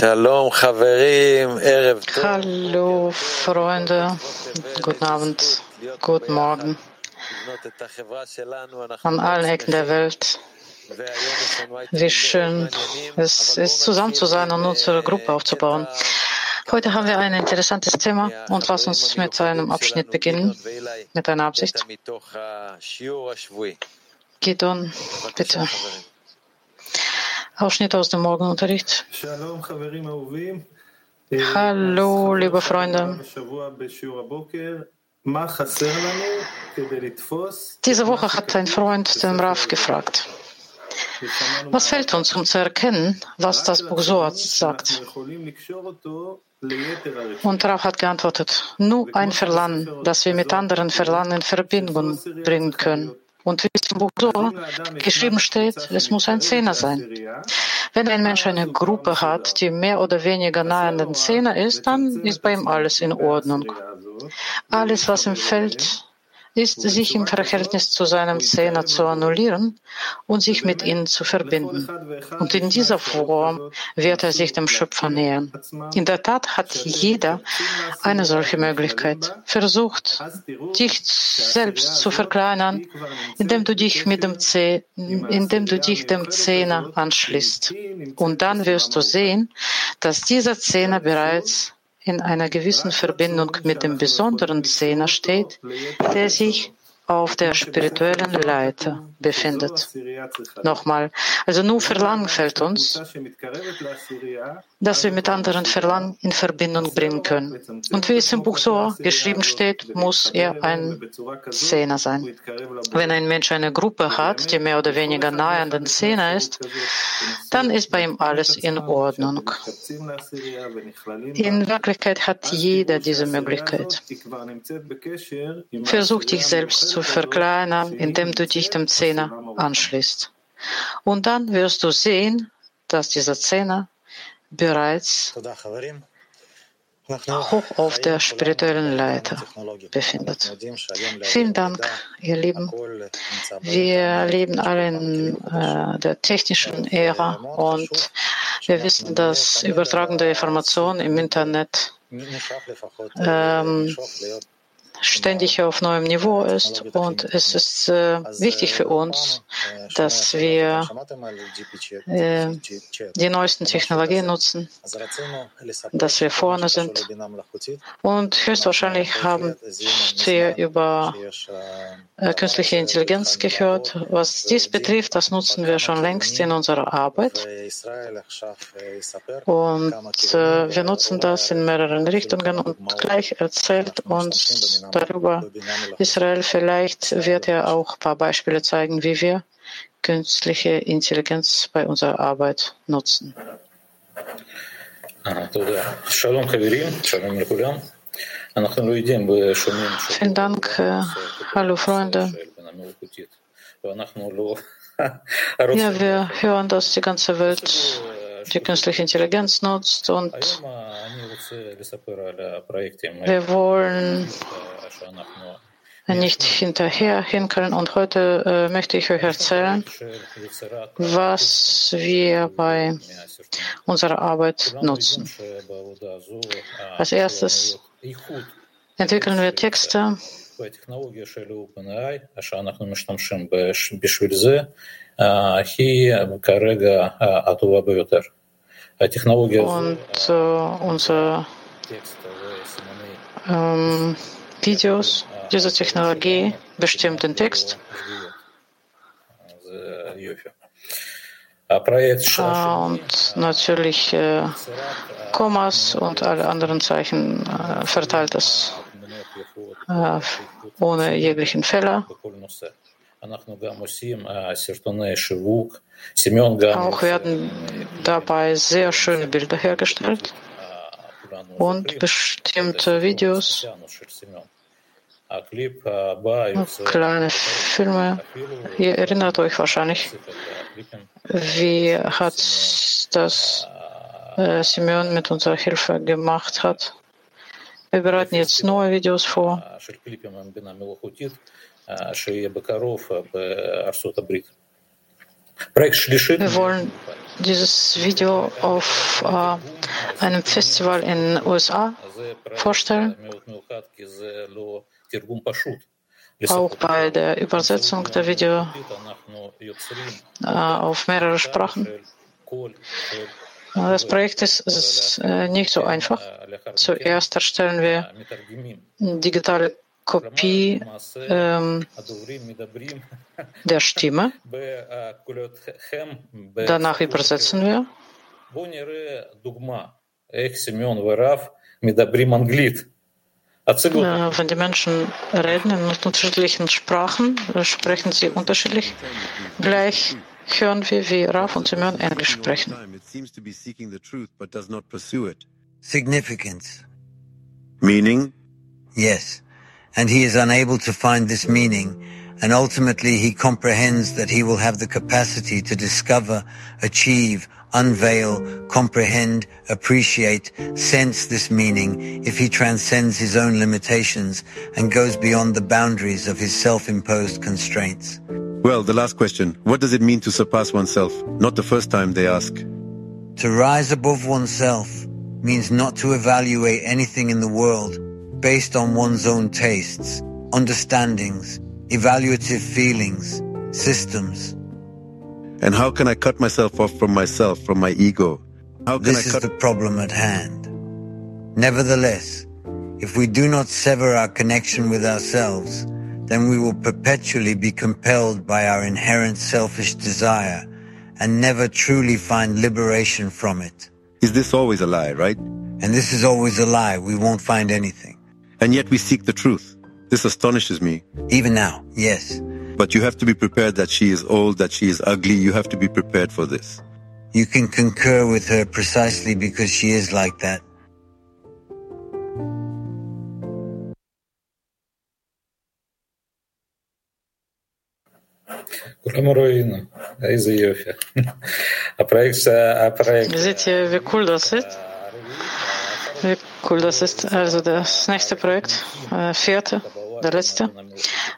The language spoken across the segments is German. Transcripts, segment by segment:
Hallo Freunde, guten Abend, guten Morgen an allen Ecken der Welt. Wie schön es ist, zusammen zu sein und unsere Gruppe aufzubauen. Heute haben wir ein interessantes Thema und lass uns mit einem Abschnitt beginnen, mit einer Absicht. Gidon, bitte. Ausschnitt aus dem Morgenunterricht. Hallo, liebe Freunde. Diese Woche hat ein Freund den Raf gefragt, was fällt uns, um zu erkennen, was das Buch Zohar sagt? Und Raf hat geantwortet, nur ein Verlangen, das wir mit anderen Verlangen in Verbindung bringen können. Und wie es im Buch so geschrieben steht, es muss ein Zehner sein. Wenn ein Mensch eine Gruppe hat, die mehr oder weniger nahe an den Zehner ist, dann ist bei ihm alles in Ordnung. Alles, was ihm fällt, ist, sich im Verhältnis zu seinem Zehner zu annullieren und sich mit ihnen zu verbinden. Und in dieser Form wird er sich dem Schöpfer nähern. In der Tat hat jeder eine solche Möglichkeit. Versucht, dich selbst zu verkleinern, indem du dich mit dem Zeh, indem du dich dem Zehner anschließt. Und dann wirst du sehen, dass dieser Zehner bereits in einer gewissen Verbindung mit dem besonderen Zehner steht, der sich auf der spirituellen Leiter befindet. Nochmal, also nur Verlangen fällt uns, dass wir mit anderen Verlangen in Verbindung bringen können. Und wie es im Buch so geschrieben steht, muss er ein Zehner sein. Wenn ein Mensch eine Gruppe hat, die mehr oder weniger nahe an den Zehner ist, dann ist bei ihm alles in Ordnung. In Wirklichkeit hat jeder diese Möglichkeit. Versuch dich selbst zu zu verkleinern, indem du dich dem Zehner anschließt. Und dann wirst du sehen, dass dieser Zehner bereits hoch auf der spirituellen Leiter befindet. Vielen Dank, ihr Lieben. Wir leben alle in äh, der technischen Ära und wir wissen, dass übertragende Informationen im Internet ähm, ständig auf neuem Niveau ist. Und es ist äh, wichtig für uns, dass wir äh, die neuesten Technologien nutzen, dass wir vorne sind. Und höchstwahrscheinlich haben Sie über äh, künstliche Intelligenz gehört. Was dies betrifft, das nutzen wir schon längst in unserer Arbeit. Und äh, wir nutzen das in mehreren Richtungen und gleich erzählt uns darüber. Israel, vielleicht wird er auch ein paar Beispiele zeigen, wie wir künstliche Intelligenz bei unserer Arbeit nutzen. Vielen Dank. Äh, hallo Freunde. Ja, wir hören, dass die ganze Welt die künstliche Intelligenz nutzt und wir wollen nicht hinterher hinkommen. Und heute äh, möchte ich euch erzählen, was wir bei unserer Arbeit nutzen. Als erstes entwickeln wir Texte. Und äh, unsere ähm, Videos diese Technologie bestimmt den Text. Und natürlich äh, Kommas und alle anderen Zeichen äh, verteilt es äh, ohne jeglichen Fehler. Auch werden dabei sehr schöne Bilder hergestellt und bestimmte Videos kleine Filme. Ihr erinnert euch wahrscheinlich, wie hat das äh, Simeon mit unserer Hilfe gemacht hat. Wir bereiten jetzt neue Videos vor. Wir wollen dieses Video auf äh, einem Festival in den USA vorstellen. Auch bei der Übersetzung der Video äh, auf mehrere Sprachen. Das Projekt ist, ist äh, nicht so einfach. Zuerst erstellen wir digitale Kopie ähm, der Stimme. Danach übersetzen wir. Wenn die Menschen reden in unterschiedlichen Sprachen, sprechen sie unterschiedlich. Gleich hören wir, wie Rav und Simeon Englisch sprechen. Significance. Meaning? Yes. And he is unable to find this meaning. And ultimately he comprehends that he will have the capacity to discover, achieve, unveil, comprehend, appreciate, sense this meaning if he transcends his own limitations and goes beyond the boundaries of his self-imposed constraints. Well, the last question. What does it mean to surpass oneself? Not the first time they ask. To rise above oneself means not to evaluate anything in the world based on one's own tastes, understandings, evaluative feelings, systems. And how can I cut myself off from myself, from my ego? How can this I is cut the problem at hand. Nevertheless, if we do not sever our connection with ourselves, then we will perpetually be compelled by our inherent selfish desire and never truly find liberation from it. Is this always a lie, right? And this is always a lie. We won't find anything. And yet we seek the truth. This astonishes me. Even now, yes. But you have to be prepared that she is old, that she is ugly. You have to be prepared for this. You can concur with her precisely because she is like that. Seht ihr, wie cool das ist? Wie cool das ist. Also das nächste Projekt, äh, vierte, der letzte,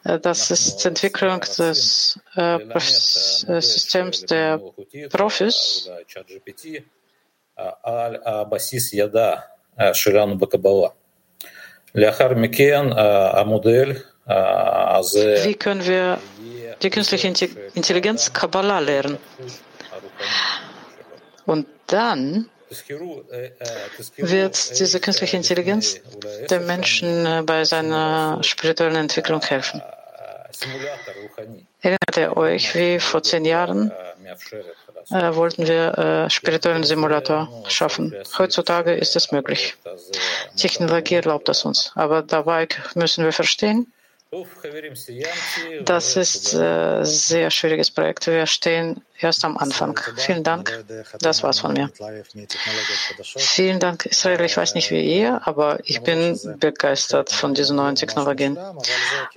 äh, das ist die Entwicklung des äh, Systems der Profis. Wie können wir die künstliche Intelligenz Kabbalah lernen? Und dann wird diese künstliche Intelligenz dem Menschen bei seiner spirituellen Entwicklung helfen. Erinnert ihr euch, wie vor zehn Jahren äh, wollten wir äh, spirituellen Simulator schaffen? Heutzutage ist es möglich. Technologie erlaubt das uns. Aber dabei müssen wir verstehen, das ist ein äh, sehr schwieriges Projekt. Wir stehen erst am Anfang. Vielen Dank. Das war's von mir. Vielen Dank, Israel. Ich weiß nicht wie ihr, aber ich bin begeistert von diesen neuen Technologien.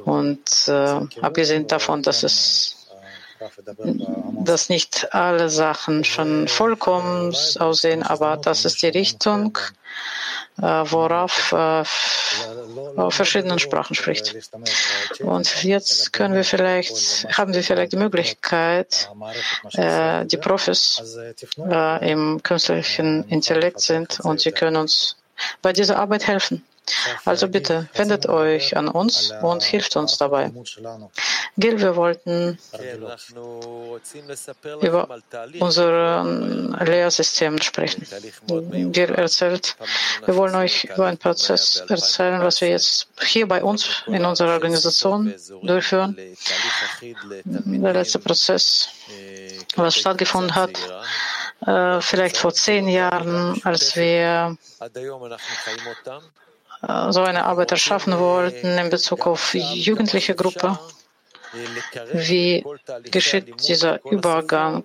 Und äh, abgesehen davon, dass es dass nicht alle Sachen schon vollkommen aussehen, aber das ist die Richtung, äh, worauf äh, verschiedenen Sprachen spricht. Und jetzt können wir vielleicht, haben wir vielleicht die Möglichkeit, äh, die Profis im künstlichen Intellekt sind und sie können uns bei dieser Arbeit helfen. Also bitte, wendet euch an uns und hilft uns dabei. Gil, wir wollten über unser Lehrsystem sprechen. Gil erzählt, wir wollen euch über einen Prozess erzählen, was wir jetzt hier bei uns in unserer Organisation durchführen. Der letzte Prozess, was stattgefunden hat, äh, vielleicht vor zehn Jahren, als wir so eine Arbeit erschaffen wollten in Bezug auf jugendliche Gruppe. Wie geschieht dieser Übergang?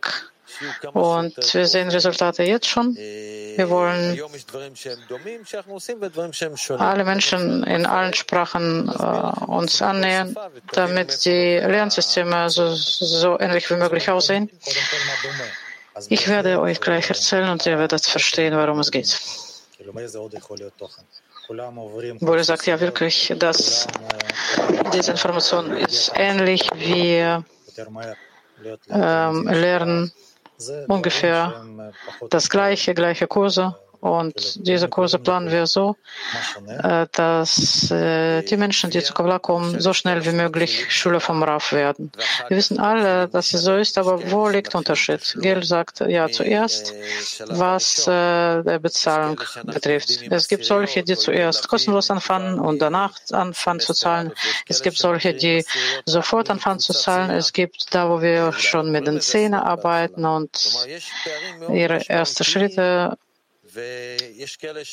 Und wir sehen Resultate jetzt schon. Wir wollen alle Menschen in allen Sprachen äh, uns annähern, damit die Lernsysteme so, so ähnlich wie möglich aussehen. Ich werde euch gleich erzählen und ihr werdet verstehen, worum es geht. Boris sagt ja wirklich, dass diese Information ist ähnlich wie ähm, Lernen ungefähr das gleiche, gleiche Kurse. Und diese Kurse planen wir so, dass die Menschen, die zu Kabbalah kommen, so schnell wie möglich Schüler vom Rav werden. Wir wissen alle, dass es so ist, aber wo liegt der Unterschied? Gel sagt ja zuerst, was äh, der Bezahlung betrifft. Es gibt solche, die zuerst kostenlos anfangen und danach anfangen zu zahlen. Es gibt solche, die sofort anfangen zu zahlen. Es gibt da, wo wir schon mit den Zähnen arbeiten und ihre ersten Schritte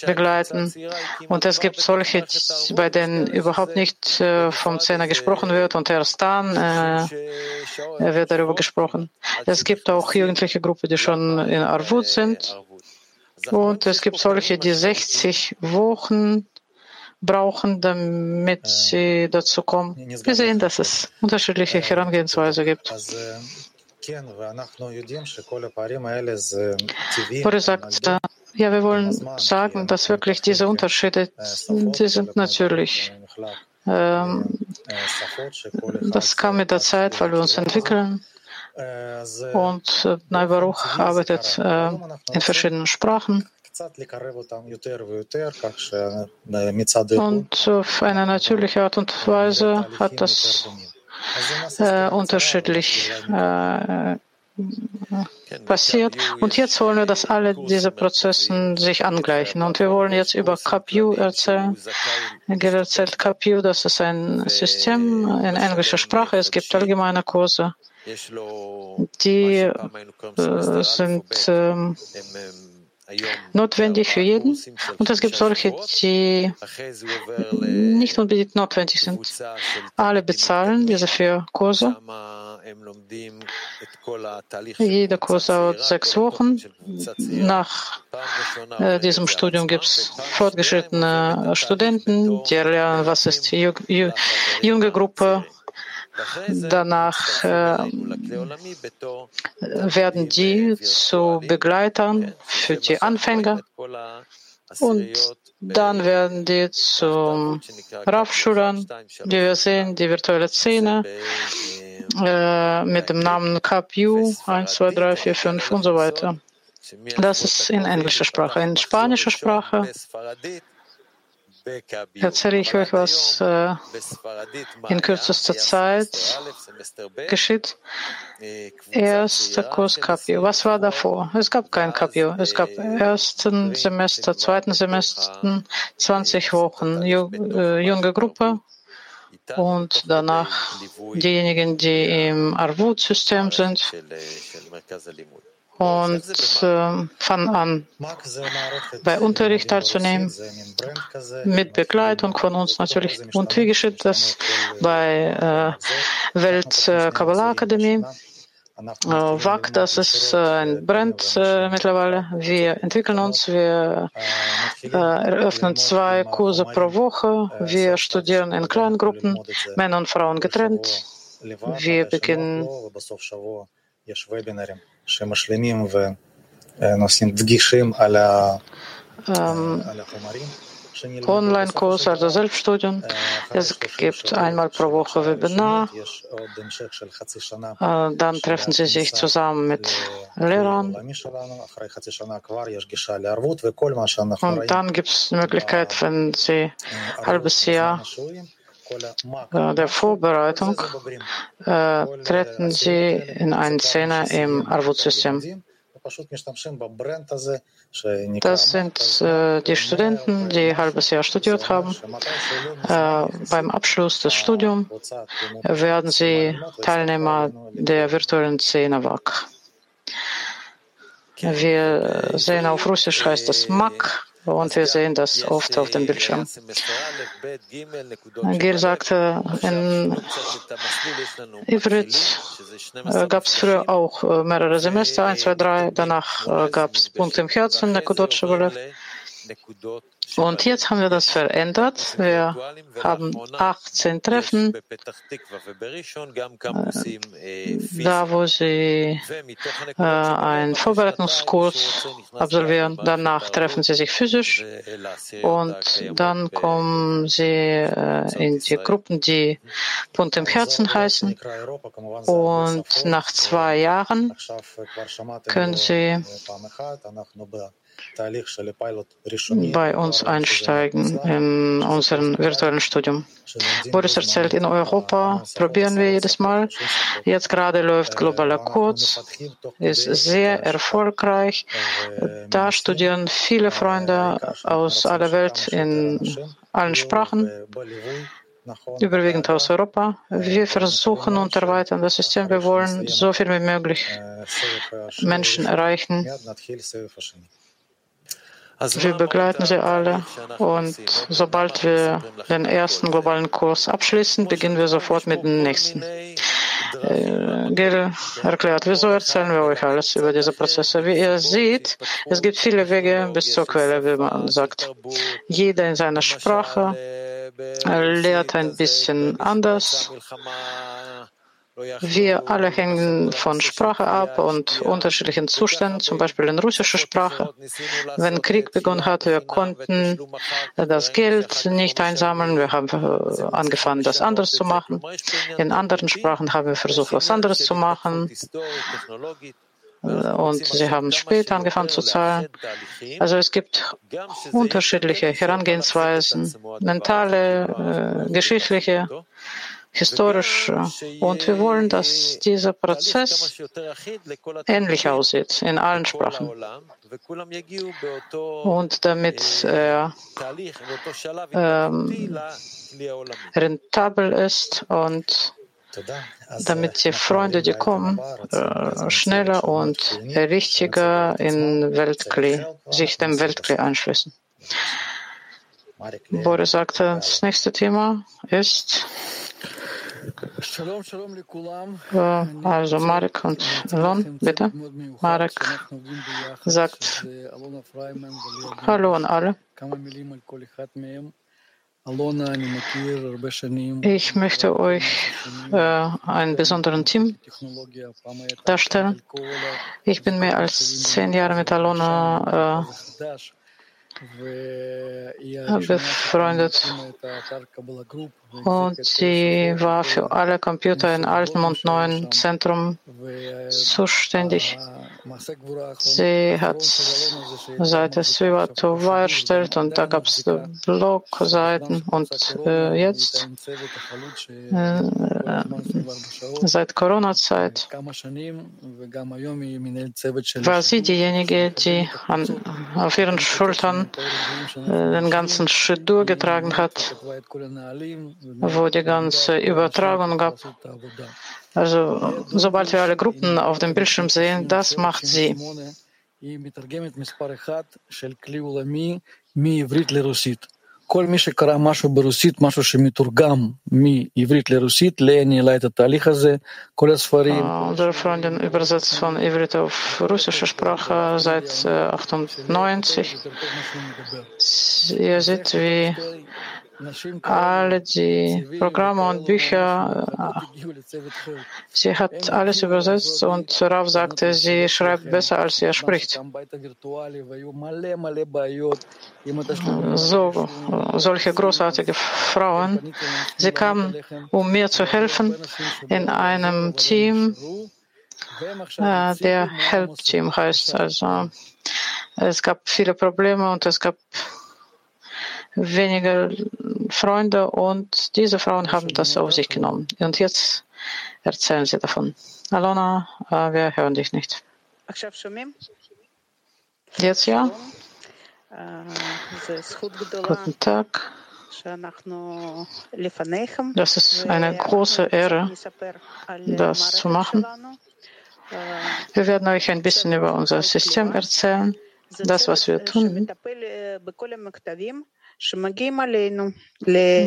begleiten. Und es gibt solche, bei denen überhaupt nicht äh, vom Zehner gesprochen wird und erst dann äh, wird darüber gesprochen. Es gibt auch jugendliche Gruppen, die schon in Arvut sind. Und es gibt solche, die 60 Wochen brauchen, damit sie dazu kommen. Wir sehen, dass es unterschiedliche Herangehensweise gibt. Boris sagt, ja, wir wollen sagen, dass wirklich diese Unterschiede, die sind. Natürlich. Ähm, das kam mit der Zeit, weil wir uns entwickeln. Und äh, Neubaruch arbeitet äh, in verschiedenen Sprachen. Und auf eine natürliche Art und Weise hat das äh, unterschiedlich äh, passiert. Und jetzt wollen wir, dass alle diese Prozesse sich angleichen. Und wir wollen jetzt über CAPU erzählen. Er erzählt CAPU, das ist ein System in englischer Sprache. Es gibt allgemeine Kurse. Die äh, sind äh, notwendig für jeden. Und es gibt solche, die nicht unbedingt notwendig sind. Alle bezahlen diese vier Kurse. Jeder Kurs dauert sechs Wochen. Nach äh, diesem Studium gibt es fortgeschrittene Studenten, die lernen, was ist die junge Gruppe Danach äh, werden die zu Begleitern für die Anfänger und dann werden die zu Raufschülern, die wir sehen, die virtuelle Szene äh, mit dem Namen KPU 1, 2, 3, 4, 5 und so weiter. Das ist in englischer Sprache. In spanischer Sprache erzähle ich euch, was äh, in kürzester Zeit geschieht. Erster Kurs Capio. Was war davor? Es gab kein Capio. Es gab ersten Semester, zweiten Semester, 20 Wochen äh, junge Gruppe und danach diejenigen, die im Arvut-System sind und äh, fangen an, bei Unterricht teilzunehmen, mit Begleitung von uns natürlich. Und wie geschieht das bei äh, Welt-Kabbalah-Akademie? Äh, WAC, das ist äh, ein Brand äh, mittlerweile. Wir entwickeln uns, wir äh, eröffnen zwei Kurse pro Woche, wir studieren in kleinen Gruppen, Männer und Frauen getrennt. Wir beginnen שמשלימים ונושאים דגישים על החומרים. Online-Kurs, also Selbststudium. Es gibt einmal pro Woche Webinar. Dann treffen sie sich zusammen mit Lehrern. Und dann gibt es die Möglichkeit, wenn sie ein halbes Jahr der Vorbereitung äh, treten sie in eine Szene im Arvut-System. Das sind äh, die Studenten, die ein halbes Jahr studiert haben. Äh, beim Abschluss des Studiums werden sie Teilnehmer der virtuellen Szene WAC. Wir sehen auf Russisch heißt das MAC. Und wir sehen das oft auf dem Bildschirm. Gil sagte, in Ivrit äh, gab es früher auch äh, mehrere Semester, 1, 2, 3. Danach äh, gab es Punkte im Herzen, Nekudot Shevalev. Und jetzt haben wir das verändert. Wir haben 18 Treffen, da wo sie äh, einen Vorbereitungskurs absolvieren. Danach treffen sie sich physisch und dann kommen sie äh, in die Gruppen, die Bund im Herzen heißen. Und nach zwei Jahren können sie bei uns einsteigen in unserem virtuellen Studium. Boris erzählt, in Europa probieren wir jedes Mal. Jetzt gerade läuft globaler Kurs, ist sehr erfolgreich. Da studieren viele Freunde aus aller Welt in allen Sprachen überwiegend aus Europa. Wir versuchen und erweitern das System. Wir wollen so viel wie möglich Menschen erreichen. Wir begleiten sie alle und sobald wir den ersten globalen Kurs abschließen, beginnen wir sofort mit dem nächsten. Äh, Gil erklärt, wieso erzählen wir euch alles über diese Prozesse. Wie ihr seht, es gibt viele Wege bis zur Quelle, wie man sagt. Jeder in seiner Sprache lehrt ein bisschen anders. Wir alle hängen von Sprache ab und unterschiedlichen Zuständen, zum Beispiel in russischer Sprache. Wenn Krieg begonnen hat, wir konnten das Geld nicht einsammeln. Wir haben äh, angefangen, das anders zu machen. In anderen Sprachen haben wir versucht, was anderes zu machen. Und sie haben später angefangen zu zahlen. Also es gibt unterschiedliche Herangehensweisen, mentale, äh, geschichtliche historisch. Und wir wollen, dass dieser Prozess ähnlich aussieht in allen Sprachen. Und damit er ähm, rentabel ist und damit die Freunde, die kommen, äh, schneller und richtiger in Weltkli, sich dem Weltkli anschließen. Boris sagte, das nächste Thema ist also Marek und Lon, bitte. Marek sagt Hallo an alle. Ich möchte euch äh, einen besonderen Team darstellen. Ich bin mehr als zehn Jahre mit Alona äh, befreundet und sie war für alle Computer in alten und neuen Zentrum zuständig. Sie hat Seite Sviva Tova erstellt und da gab es Blogseiten und äh, jetzt äh, seit Corona-Zeit war sie diejenige, die an, auf ihren Schultern äh, den ganzen Schritt durchgetragen hat, wo die ganze Übertragung gab. Also, sobald wir alle Gruppen auf dem Bildschirm sehen, das macht sie. כל מי שקרא משהו ברוסית, משהו שמתורגם מעברית לרוסית, אני העלה את התהליך הזה, כל הספרים. Unsere Freundin übersetzt von Ivrit auf russische Sprache seit 98. Ihr seht, wie alle die Programme und Bücher. Sie hat alles übersetzt und Rav sagte, sie schreibt besser, als sie spricht. So, solche großartige Frauen. Sie kamen, um mir zu helfen in einem Team, der Help Team heißt. Also, es gab viele Probleme und es gab weniger Freunde und diese Frauen haben das auf sich genommen. Und jetzt erzählen sie davon. Alona, äh, wir hören dich nicht. Jetzt ja. Guten Tag. Das ist eine große Ehre, das zu machen. Wir werden euch ein bisschen über unser System erzählen, das, was wir tun.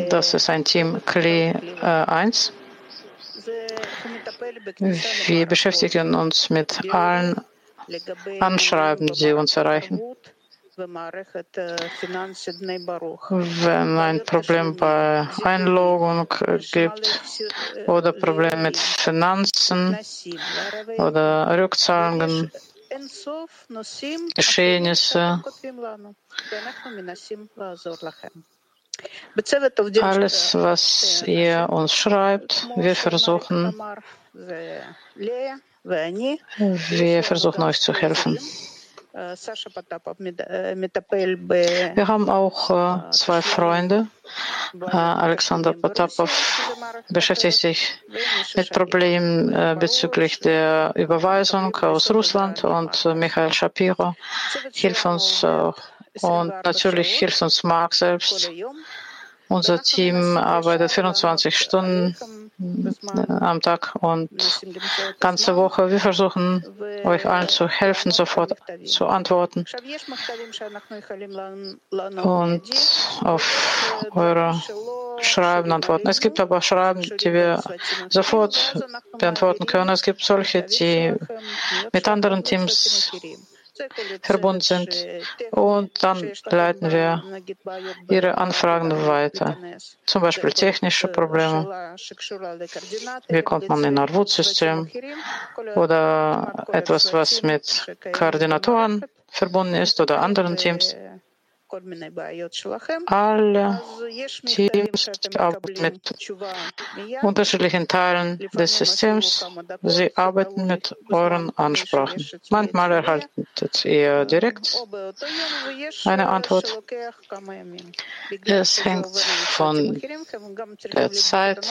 Das ist ein Team Kli äh, 1. Wir beschäftigen uns mit allen Anschreiben, die uns erreichen. wenn ein Problem bei Einlogung gibt oder Probleme mit Finanzen oder Rückzahlungen, Geschehnisse. Alles, was ihr uns schreibt, wir versuchen, wir versuchen euch zu helfen. Wir haben auch äh, zwei Freunde. Äh, Alexander Potapov beschäftigt sich mit Problemen äh, bezüglich der Überweisung aus Russland und Michael Shapiro. Hilft uns und natürlich hilft uns Mark selbst. Unser Team arbeitet 24 Stunden. Äh, am Tag und ganze Woche. Wir versuchen euch allen zu helfen, sofort zu antworten und auf eure Schreiben antworten. Es gibt aber Schreiben, die wir sofort beantworten können. Es gibt solche, die mit anderen Teams verbunden sind. Und dann leiten wir Ihre Anfragen weiter. Zum Beispiel technische Probleme. Wie kommt man in ein Arvut-System? Oder etwas, was mit Koordinatoren verbunden ist oder anderen Teams. Alle Teams arbeiten mit unterschiedlichen Teilen des Systems. Sie arbeiten mit euren Ansprachen. Manchmal erhaltet ihr direkt eine Antwort. Es hängt von der Zeit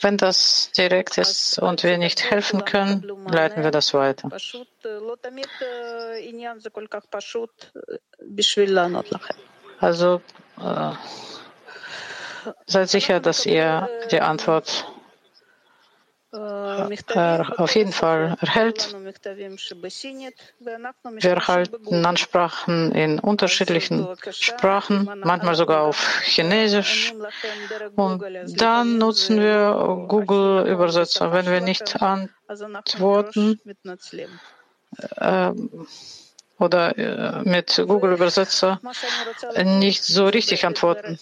wenn das direkt ist und wir nicht helfen können, leiten wir das weiter. Also äh, seid sicher, dass ihr die Antwort auf jeden Fall erhält. Wir erhalten Ansprachen in unterschiedlichen Sprachen, manchmal sogar auf Chinesisch. Und dann nutzen wir Google-Übersetzer. Wenn wir nicht antworten, äh, oder äh, mit Google-Übersetzer nicht so richtig antworten.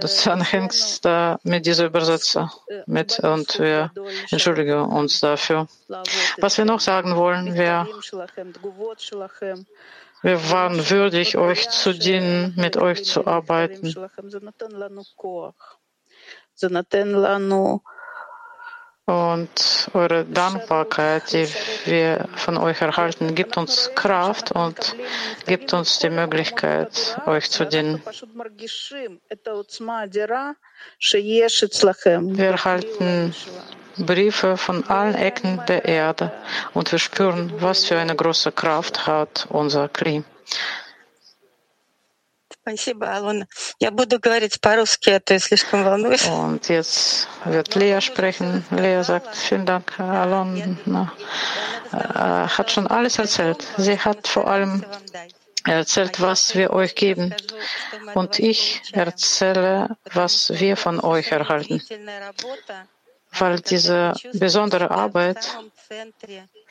Das hängt da mit dieser Übersetzer mit und wir entschuldigen uns dafür. Was wir noch sagen wollen, wir, wir waren würdig, euch zu dienen, mit euch zu arbeiten. Und eure Dankbarkeit, die wir von euch erhalten, gibt uns Kraft und gibt uns die Möglichkeit, euch zu dienen. Wir erhalten Briefe von allen Ecken der Erde und wir spüren, was für eine große Kraft hat unser Kli. Und jetzt wird Lea sprechen. Lea sagt, vielen Dank, Alon. Äh, hat schon alles erzählt. Sie hat vor allem erzählt, was wir euch geben. Und ich erzähle, was wir von euch erhalten. Weil diese besondere Arbeit,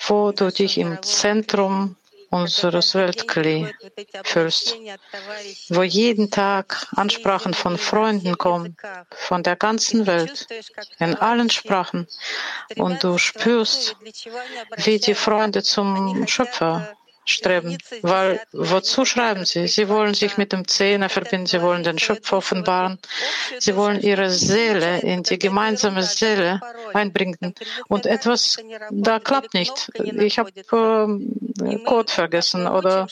wo du dich im Zentrum unseres Weltkli fühlst, wo jeden Tag Ansprachen von Freunden kommen, von der ganzen Welt, in allen Sprachen, und du spürst, wie die Freunde zum Schöpfer streben. Weil wozu schreiben sie? Sie wollen sich mit dem Zehner verbinden, sie wollen den Schöpfer offenbaren, sie wollen ihre Seele in die gemeinsame Seele einbringen. Und etwas, da klappt nicht. Ich habe äh, Code vergessen oder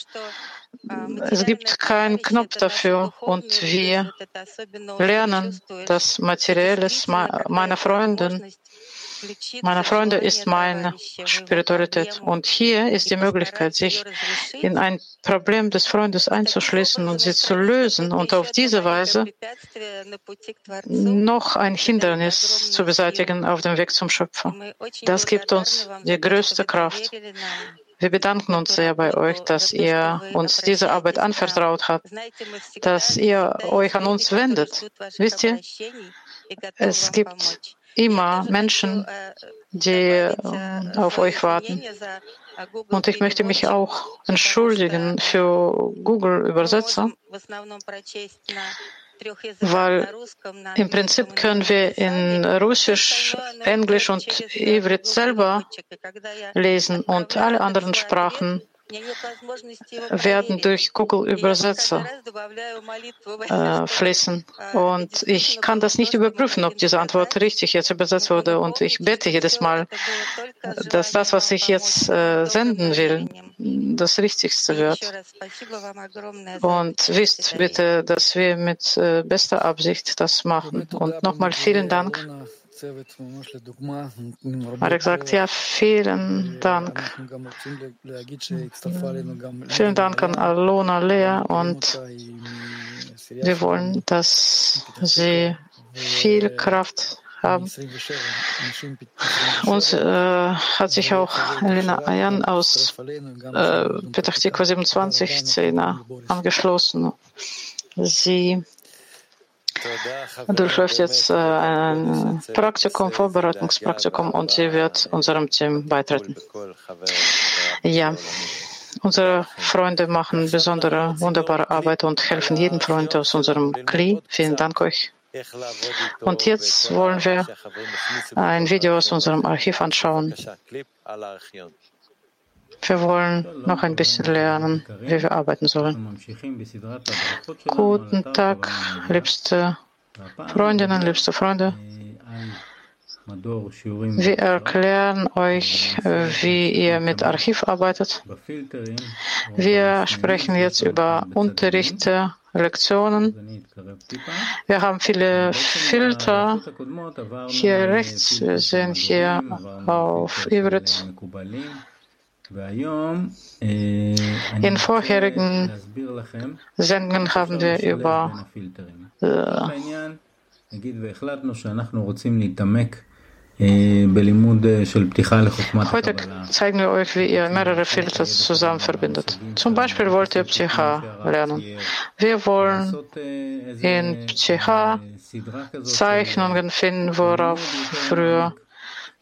es gibt keinen Knopf dafür und wir lernen das Materielles meiner Freundin meiner Freunde ist meine Spiritualität. Und hier ist die Möglichkeit, sich in ein Problem des Freundes einzuschließen und sie zu lösen und auf diese Weise noch ein Hindernis zu beseitigen auf dem Weg zum Schöpfer. Das gibt uns die größte Kraft. Wir bedanken uns sehr bei euch, dass ihr uns diese Arbeit anvertraut habt, dass ihr euch an uns wendet. Wisst ihr, es gibt immer Menschen, die auf euch warten. Und ich möchte mich auch entschuldigen für Google-Übersetzer, weil im Prinzip können wir in Russisch, Englisch und Ivrit selber lesen und alle anderen Sprachen werden durch Google-Übersetzer äh, fließen. Und ich kann das nicht überprüfen, ob diese Antwort richtig jetzt übersetzt wurde. Und ich bete jedes Mal, dass das, was ich jetzt äh, senden will, das Richtigste wird. Und wisst bitte, dass wir mit äh, bester Absicht das machen. Und nochmal vielen Dank Marek sagt, ja, vielen Dank. Vielen Dank an Alona Lea und wir wollen, dass sie viel Kraft haben. Uns äh, hat sich auch Elena Ayan aus äh, Petach 27 Szene angeschlossen. Sie durchläuft jetzt ein Praktikum, Vorbereitungspraktikum und sie wird unserem Team beitreten. Ja, unsere Freunde machen besondere, wunderbare Arbeit und helfen jedem Freund aus unserem Kli. Vielen Dank euch. Und jetzt wollen wir ein Video aus unserem Archiv anschauen. Wir wollen noch ein bisschen lernen, wie wir arbeiten sollen. Guten Tag, liebste Freundinnen, liebste Freunde. Wir erklären euch, wie ihr mit Archiv arbeitet. Wir sprechen jetzt über Unterrichte, Lektionen. Wir haben viele Filter. Hier rechts, wir sehen hier auf Ivrit in vorherigen Sendungen haben wir über äh, Heute zeigen wir euch, wie ihr mehrere Filter zusammen verbindet. Zum Beispiel wollt ihr Psycha lernen. Wir wollen in Psycha Zeichnungen finden, worauf früher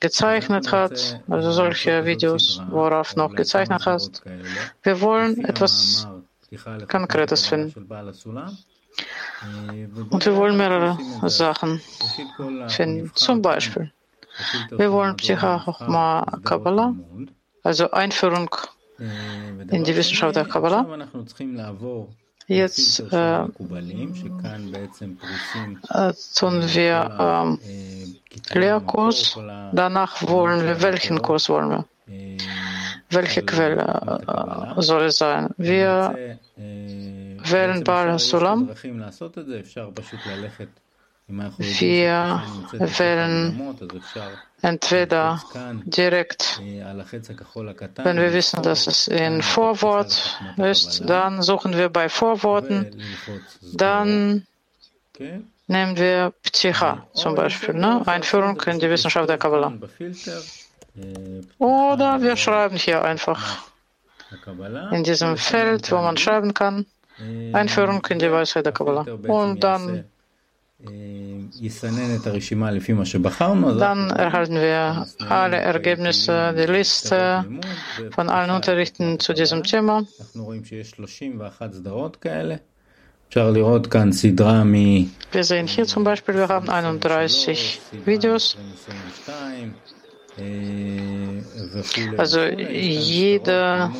gezeichnet hat, also solche Videos, worauf noch gezeichnet hast. Wir wollen etwas Konkretes finden. Und wir wollen mehrere Sachen finden. Zum Beispiel, wir wollen Psycha Chochma Kabbalah, also Einführung in die Wissenschaft der Kabbalah. Jetzt äh, äh, tun wir äh, Lehrkurs. Danach wollen wir, welchen Kurs wollen wir? Welche Quelle äh, soll es sein? Wir wählen Baal Sulam. Wir wählen entweder direkt, wenn wir wissen, dass es ein Vorwort ist, dann suchen wir bei Vorworten, dann nehmen wir Psycha zum Beispiel, ne? Einführung in die Wissenschaft der Kabbalah. Oder wir schreiben hier einfach in diesem Feld, wo man schreiben kann, Einführung in die Weisheit der Kabbalah. Und dann dann erhalten wir alle Ergebnisse, die Liste von allen Unterrichten zu diesem Thema. Wir sehen hier zum Beispiel, wir haben 31 Videos. Also jede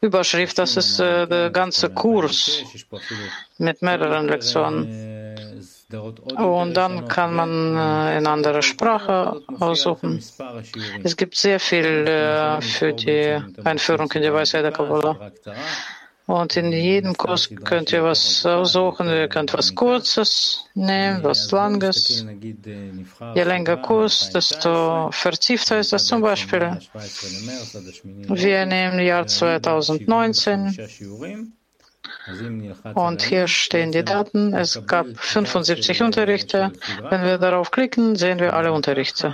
Überschrift, das ist äh, der ganze Kurs mit mehreren Lektionen. Und dann kann man äh, in andere Sprache aussuchen. Es gibt sehr viel äh, für die Einführung in die Weisheit der Kabbalah. Und in jedem Kurs könnt ihr was aussuchen. Ihr könnt was Kurzes nehmen, was Langes. Je länger Kurs, desto vertiefter ist das zum Beispiel. Wir nehmen Jahr 2019. Und hier stehen die Daten. Es gab 75 Unterrichte. Wenn wir darauf klicken, sehen wir alle Unterrichte.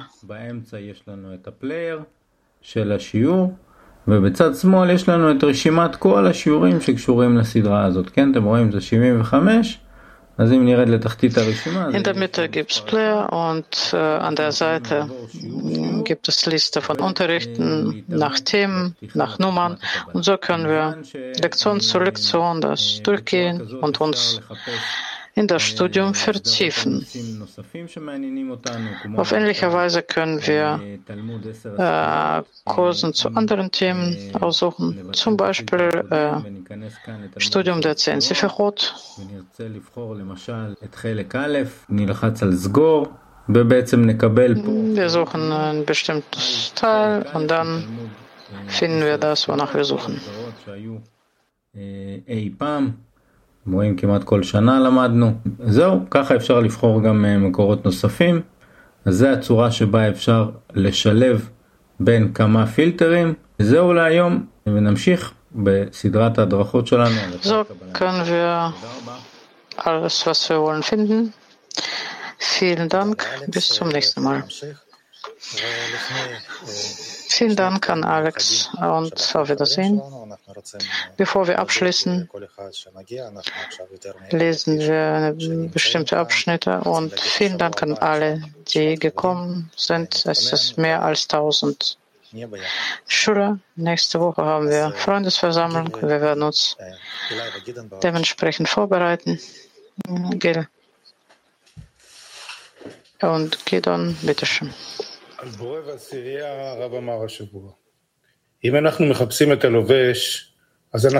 ובצד שמאל יש לנו את רשימת כל השיעורים שקשורים לסדרה הזאת, כן? אתם רואים זה 75 in der Mitte gibt es Player und äh, an der Seite gibt es Liste von Unterrichten nach Themen, nach Nummern. Und so können wir Lektion zu Lektion das durchgehen und uns in das Studium vertiefen. Auf ähnliche Weise können wir äh, Kursen zu anderen Themen aussuchen, zum Beispiel äh, Studium der Zehn Sifirot. Wir suchen ein bestimmtes Teil und dann finden wir das, wonach wir suchen. רואים כמעט כל שנה למדנו. זהו, ככה אפשר לבחור גם מקורות נוספים. אז זו הצורה שבה אפשר לשלב בין כמה פילטרים. זהו להיום, ונמשיך בסדרת ההדרכות שלנו. So können wir alles, was wir wollen, finden. Vielen Dank, bis zum nächsten Mal. Vielen Dank an Alex und auf Wiedersehen. Bevor wir abschließen, lesen wir bestimmte Abschnitte und vielen Dank an alle, die gekommen sind. Es ist mehr als 1000 Schüler. Nächste Woche haben wir Freundesversammlung. Wir werden uns dementsprechend vorbereiten. Gil. Und Gidon, bitteschön.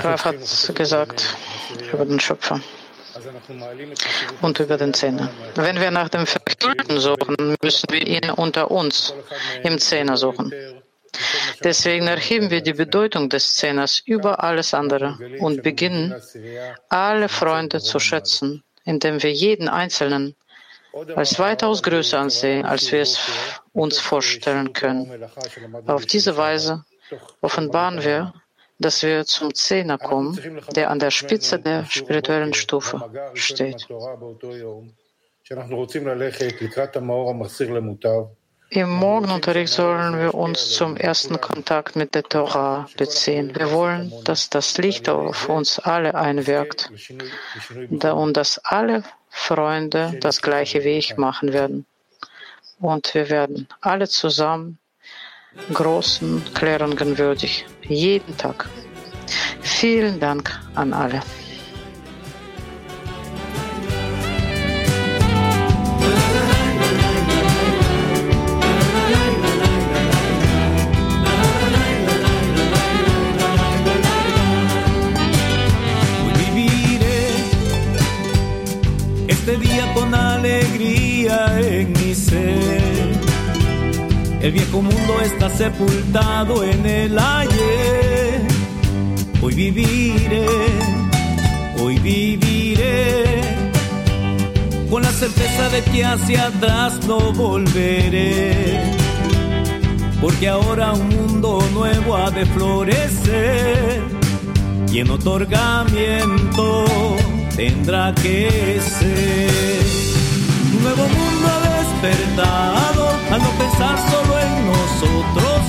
Graf hat gesagt über den Schöpfer und über den Zehner. Wenn wir nach dem Verhüllten suchen, müssen wir ihn unter uns im Zehner suchen. Deswegen erheben wir die Bedeutung des Zehners über alles andere und beginnen, alle Freunde zu schätzen, indem wir jeden Einzelnen als weitaus größer ansehen, als wir es uns vorstellen können. Auf diese Weise offenbaren wir, dass wir zum Zehner kommen, der an der Spitze der spirituellen Stufe steht. Im Morgenunterricht sollen wir uns zum ersten Kontakt mit der Torah beziehen. Wir wollen, dass das Licht auf uns alle einwirkt und dass alle Freunde das gleiche Weg machen werden. Und wir werden alle zusammen großen Klärungen würdig, jeden Tag. Vielen Dank an alle. Viejo mundo está sepultado en el ayer. Hoy viviré, hoy viviré, con la certeza de que hacia atrás no volveré. Porque ahora un mundo nuevo ha de florecer y en otorgamiento tendrá que ser. Un nuevo mundo ha despertado al no pensar solo en nosotros.